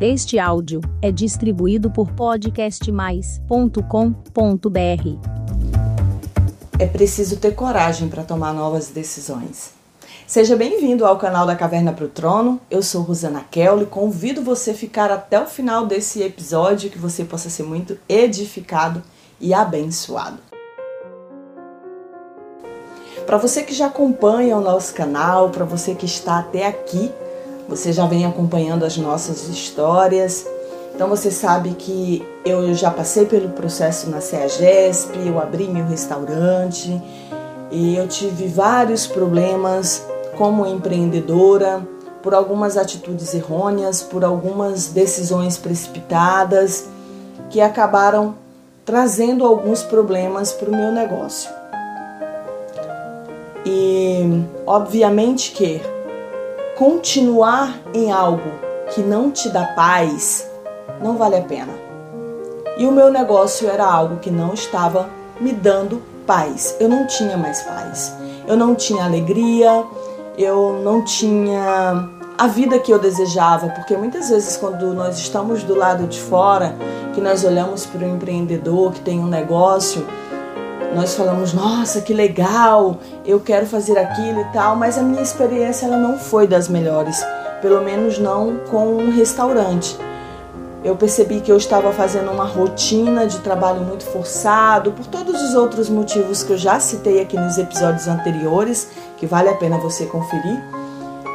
Este áudio é distribuído por podcastmais.com.br. É preciso ter coragem para tomar novas decisões. Seja bem-vindo ao canal da Caverna para o Trono. Eu sou Rosana Kelly. Convido você a ficar até o final desse episódio que você possa ser muito edificado e abençoado. Para você que já acompanha o nosso canal, para você que está até aqui, você já vem acompanhando as nossas histórias. Então você sabe que eu já passei pelo processo na CEAGESP, eu abri meu restaurante e eu tive vários problemas como empreendedora, por algumas atitudes errôneas, por algumas decisões precipitadas que acabaram trazendo alguns problemas para o meu negócio. E obviamente que continuar em algo que não te dá paz não vale a pena. E o meu negócio era algo que não estava me dando paz. Eu não tinha mais paz. Eu não tinha alegria, eu não tinha a vida que eu desejava, porque muitas vezes quando nós estamos do lado de fora, que nós olhamos para o empreendedor que tem um negócio, nós falamos, nossa, que legal, eu quero fazer aquilo e tal, mas a minha experiência ela não foi das melhores, pelo menos não com um restaurante. Eu percebi que eu estava fazendo uma rotina de trabalho muito forçado, por todos os outros motivos que eu já citei aqui nos episódios anteriores, que vale a pena você conferir.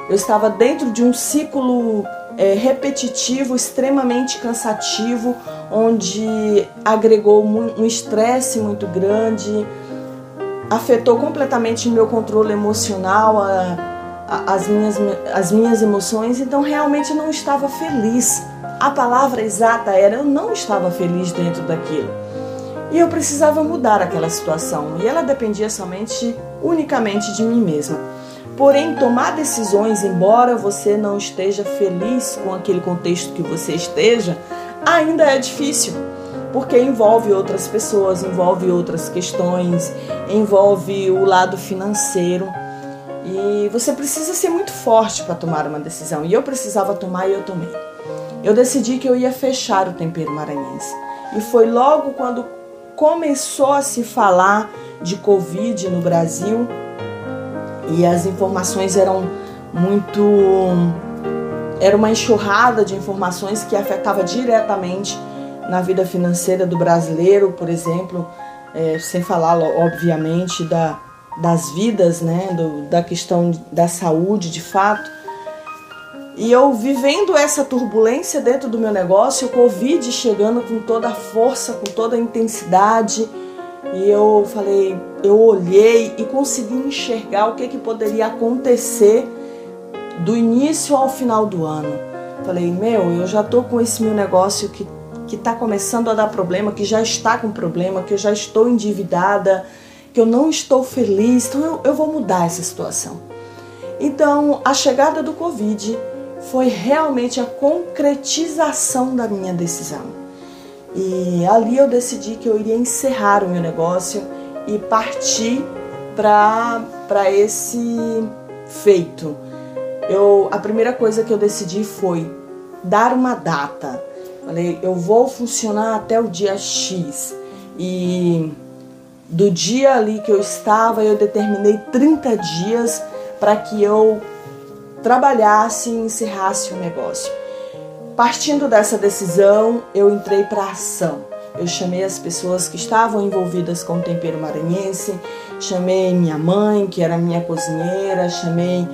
Eu estava dentro de um ciclo é, repetitivo, extremamente cansativo, onde agregou um estresse muito grande, afetou completamente meu controle emocional, a, a, as, minhas, as minhas emoções, então realmente não estava feliz. A palavra exata era eu não estava feliz dentro daquilo. E eu precisava mudar aquela situação, e ela dependia somente, unicamente de mim mesma. Porém, tomar decisões, embora você não esteja feliz com aquele contexto que você esteja, ainda é difícil, porque envolve outras pessoas, envolve outras questões, envolve o lado financeiro. E você precisa ser muito forte para tomar uma decisão. E eu precisava tomar e eu tomei. Eu decidi que eu ia fechar o tempero maranhense. E foi logo quando começou a se falar de Covid no Brasil e as informações eram muito. Era uma enxurrada de informações que afetava diretamente na vida financeira do brasileiro, por exemplo, é, sem falar, obviamente, da, das vidas, né, do, da questão da saúde de fato. E eu vivendo essa turbulência dentro do meu negócio, o Covid chegando com toda a força, com toda a intensidade e eu falei, eu olhei e consegui enxergar o que, que poderia acontecer do início ao final do ano. Falei, meu, eu já tô com esse meu negócio que que está começando a dar problema, que já está com problema, que eu já estou endividada, que eu não estou feliz, então eu, eu vou mudar essa situação. Então, a chegada do Covid foi realmente a concretização da minha decisão. E ali eu decidi que eu iria encerrar o meu negócio e partir para esse feito. Eu, a primeira coisa que eu decidi foi dar uma data. Falei, eu vou funcionar até o dia X. E do dia ali que eu estava, eu determinei 30 dias para que eu trabalhasse e encerrasse o negócio. Partindo dessa decisão, eu entrei para ação. Eu chamei as pessoas que estavam envolvidas com o tempero maranhense, chamei minha mãe, que era minha cozinheira, chamei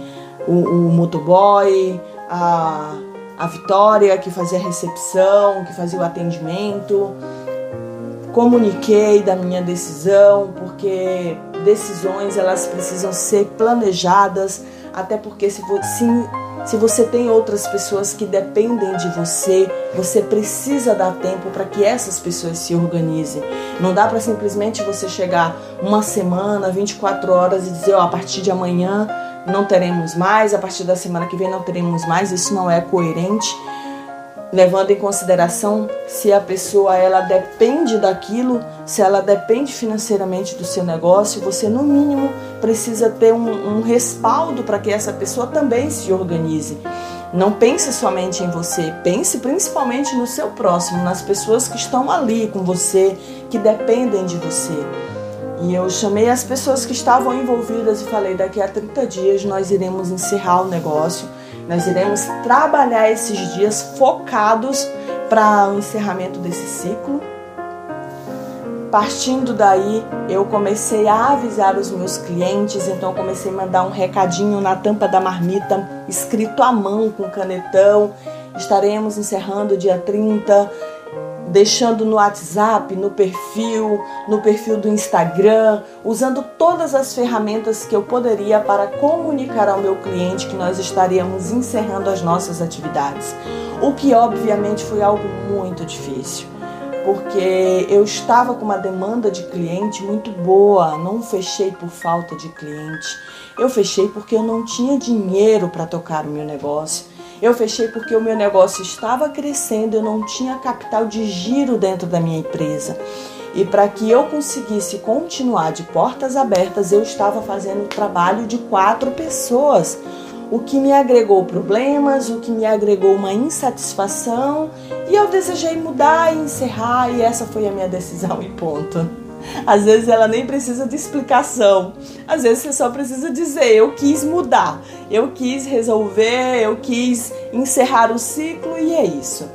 o, o motoboy, a, a Vitória, que fazia a recepção, que fazia o atendimento. Comuniquei da minha decisão, porque decisões elas precisam ser planejadas, até porque se, se se você tem outras pessoas que dependem de você, você precisa dar tempo para que essas pessoas se organizem. Não dá para simplesmente você chegar uma semana, 24 horas e dizer, ó, oh, a partir de amanhã não teremos mais, a partir da semana que vem não teremos mais. Isso não é coerente levando em consideração se a pessoa ela depende daquilo, se ela depende financeiramente do seu negócio, você no mínimo precisa ter um, um respaldo para que essa pessoa também se organize. Não pense somente em você, pense principalmente no seu próximo, nas pessoas que estão ali com você, que dependem de você. E eu chamei as pessoas que estavam envolvidas e falei: daqui a 30 dias nós iremos encerrar o negócio, nós iremos trabalhar esses dias focados para o encerramento desse ciclo. Partindo daí, eu comecei a avisar os meus clientes, então comecei a mandar um recadinho na tampa da marmita, escrito à mão com canetão. Estaremos encerrando dia 30, deixando no WhatsApp, no perfil, no perfil do Instagram, usando todas as ferramentas que eu poderia para comunicar ao meu cliente que nós estaríamos encerrando as nossas atividades. O que obviamente foi algo muito difícil porque eu estava com uma demanda de cliente muito boa, não fechei por falta de cliente. Eu fechei porque eu não tinha dinheiro para tocar o meu negócio. Eu fechei porque o meu negócio estava crescendo, eu não tinha capital de giro dentro da minha empresa. E para que eu conseguisse continuar de portas abertas, eu estava fazendo o trabalho de quatro pessoas o que me agregou problemas, o que me agregou uma insatisfação, e eu desejei mudar e encerrar, e essa foi a minha decisão e ponto. Às vezes ela nem precisa de explicação, às vezes você só precisa dizer: eu quis mudar, eu quis resolver, eu quis encerrar o ciclo, e é isso.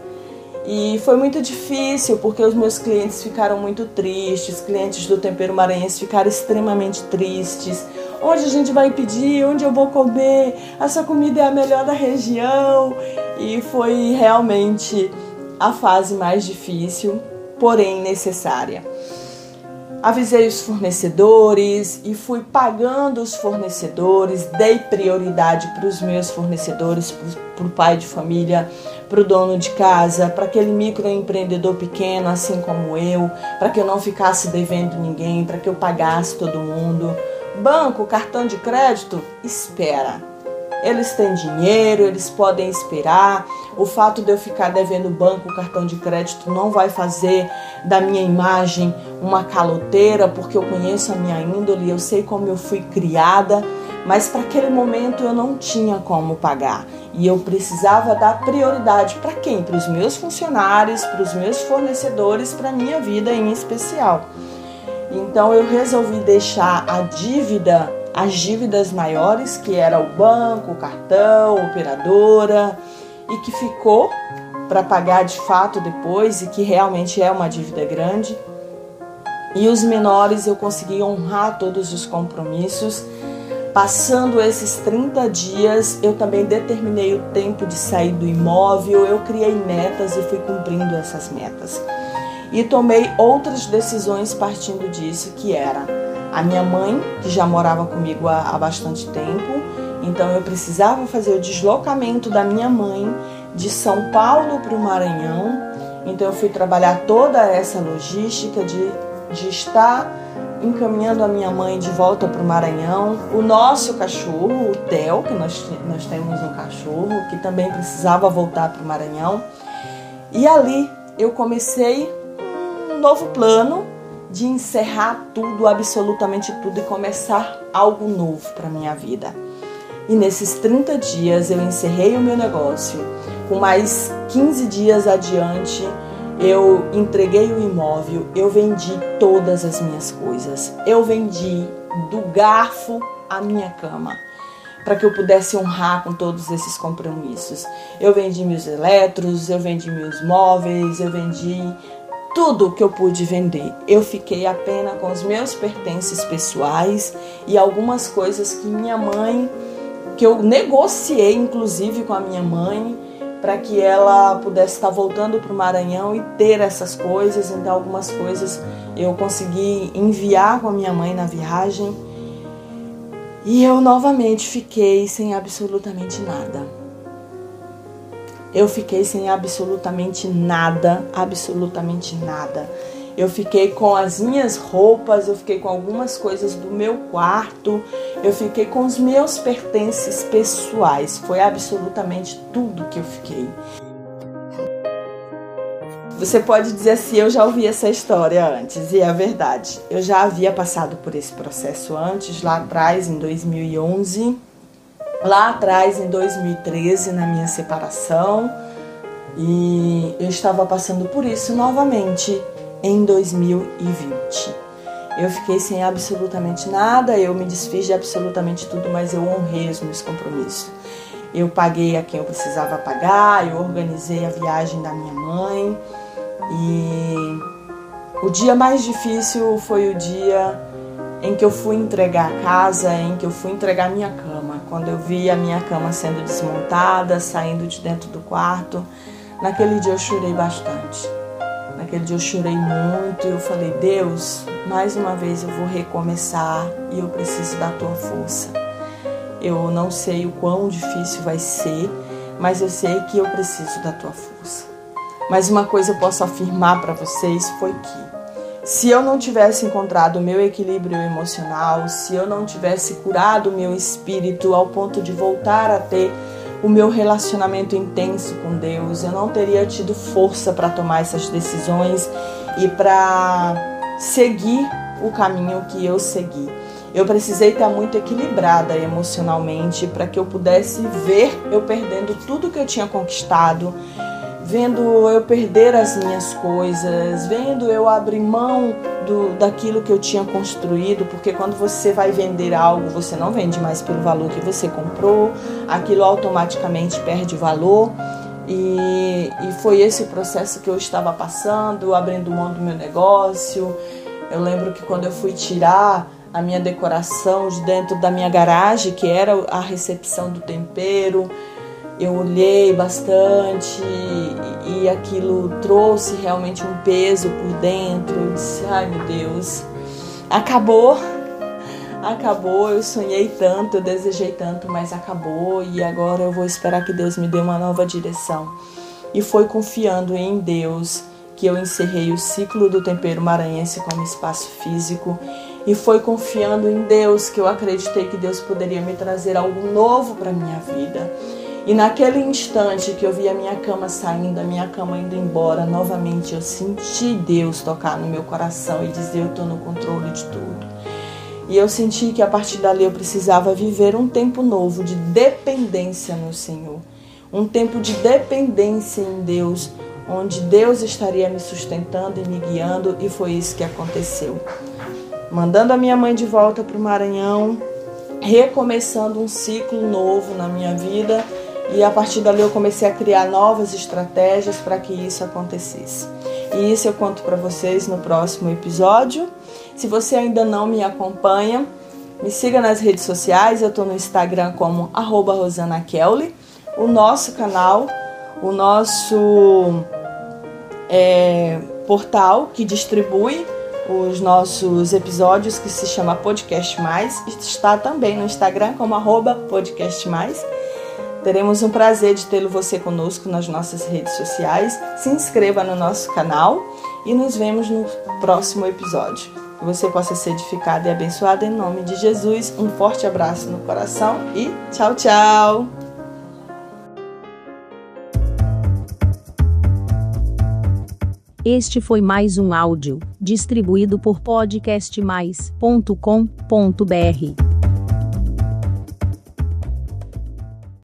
E foi muito difícil porque os meus clientes ficaram muito tristes, clientes do Tempero Maranhense ficaram extremamente tristes onde a gente vai pedir, onde eu vou comer, essa comida é a melhor da região. E foi realmente a fase mais difícil, porém necessária. Avisei os fornecedores e fui pagando os fornecedores, dei prioridade para os meus fornecedores, para o pai de família, para o dono de casa, para aquele microempreendedor pequeno, assim como eu, para que eu não ficasse devendo ninguém, para que eu pagasse todo mundo. Banco, cartão de crédito, espera. Eles têm dinheiro, eles podem esperar. O fato de eu ficar devendo banco, cartão de crédito não vai fazer da minha imagem uma caloteira, porque eu conheço a minha índole, eu sei como eu fui criada, mas para aquele momento eu não tinha como pagar. E eu precisava dar prioridade para quem? Para os meus funcionários, para os meus fornecedores, para a minha vida em especial. Então eu resolvi deixar a dívida, as dívidas maiores, que era o banco, o cartão, a operadora, e que ficou para pagar de fato depois e que realmente é uma dívida grande. E os menores eu consegui honrar todos os compromissos. Passando esses 30 dias, eu também determinei o tempo de sair do imóvel, eu criei metas e fui cumprindo essas metas e tomei outras decisões partindo disso, que era a minha mãe, que já morava comigo há, há bastante tempo, então eu precisava fazer o deslocamento da minha mãe de São Paulo para o Maranhão. Então eu fui trabalhar toda essa logística de, de estar encaminhando a minha mãe de volta para o Maranhão. O nosso cachorro, o Theo, que nós, nós temos um cachorro, que também precisava voltar para o Maranhão. E ali eu comecei novo plano de encerrar tudo, absolutamente tudo e começar algo novo para minha vida. E nesses 30 dias eu encerrei o meu negócio. Com mais 15 dias adiante, eu entreguei o imóvel, eu vendi todas as minhas coisas. Eu vendi do garfo à minha cama para que eu pudesse honrar com todos esses compromissos. Eu vendi meus eletros, eu vendi meus móveis, eu vendi tudo que eu pude vender. Eu fiquei apenas com os meus pertences pessoais e algumas coisas que minha mãe, que eu negociei inclusive com a minha mãe, para que ela pudesse estar voltando para o Maranhão e ter essas coisas. Então, algumas coisas eu consegui enviar com a minha mãe na viagem. E eu novamente fiquei sem absolutamente nada eu fiquei sem absolutamente nada, absolutamente nada. Eu fiquei com as minhas roupas, eu fiquei com algumas coisas do meu quarto, eu fiquei com os meus pertences pessoais. Foi absolutamente tudo que eu fiquei. Você pode dizer assim: eu já ouvi essa história antes, e é verdade. Eu já havia passado por esse processo antes, lá atrás, em 2011 lá atrás, em 2013, na minha separação, e eu estava passando por isso novamente em 2020. Eu fiquei sem absolutamente nada, eu me desfiz de absolutamente tudo, mas eu honrei os meus compromissos. Eu paguei a quem eu precisava pagar, eu organizei a viagem da minha mãe e o dia mais difícil foi o dia em que eu fui entregar a casa, em que eu fui entregar minha cama. Quando eu vi a minha cama sendo desmontada, saindo de dentro do quarto, naquele dia eu chorei bastante. Naquele dia eu chorei muito e eu falei: Deus, mais uma vez eu vou recomeçar e eu preciso da tua força. Eu não sei o quão difícil vai ser, mas eu sei que eu preciso da tua força. Mas uma coisa eu posso afirmar para vocês foi que se eu não tivesse encontrado o meu equilíbrio emocional, se eu não tivesse curado o meu espírito ao ponto de voltar a ter o meu relacionamento intenso com Deus, eu não teria tido força para tomar essas decisões e para seguir o caminho que eu segui. Eu precisei estar muito equilibrada emocionalmente para que eu pudesse ver eu perdendo tudo que eu tinha conquistado, vendo eu perder as minhas coisas, vendo eu abrir mão do, daquilo que eu tinha construído, porque quando você vai vender algo, você não vende mais pelo valor que você comprou, aquilo automaticamente perde valor. E, e foi esse processo que eu estava passando, abrindo mão do meu negócio. Eu lembro que quando eu fui tirar a minha decoração de dentro da minha garagem, que era a recepção do tempero, eu olhei bastante e, aquilo trouxe realmente um peso por dentro. Eu disse, ai meu Deus, acabou, acabou. Eu sonhei tanto, eu desejei tanto, mas acabou e agora eu vou esperar que Deus me dê uma nova direção. E foi confiando em Deus que eu encerrei o ciclo do tempero maranhense como espaço físico e foi confiando em Deus que eu acreditei que Deus poderia me trazer algo novo para minha vida. E naquele instante que eu vi a minha cama saindo, a minha cama indo embora, novamente eu senti Deus tocar no meu coração e dizer: Eu estou no controle de tudo. E eu senti que a partir dali eu precisava viver um tempo novo de dependência no Senhor. Um tempo de dependência em Deus, onde Deus estaria me sustentando e me guiando, e foi isso que aconteceu. Mandando a minha mãe de volta para o Maranhão, recomeçando um ciclo novo na minha vida e a partir dali eu comecei a criar novas estratégias para que isso acontecesse. E isso eu conto para vocês no próximo episódio. Se você ainda não me acompanha, me siga nas redes sociais. Eu estou no Instagram como @rosana_kelly. O nosso canal, o nosso é, portal que distribui os nossos episódios, que se chama Podcast Mais, está também no Instagram como arroba Podcast Mais. Teremos um prazer de tê-lo você conosco nas nossas redes sociais. Se inscreva no nosso canal e nos vemos no próximo episódio. Que você possa ser edificado e abençoado em nome de Jesus. Um forte abraço no coração e tchau, tchau! Este foi mais um áudio distribuído por podcastmais.com.br.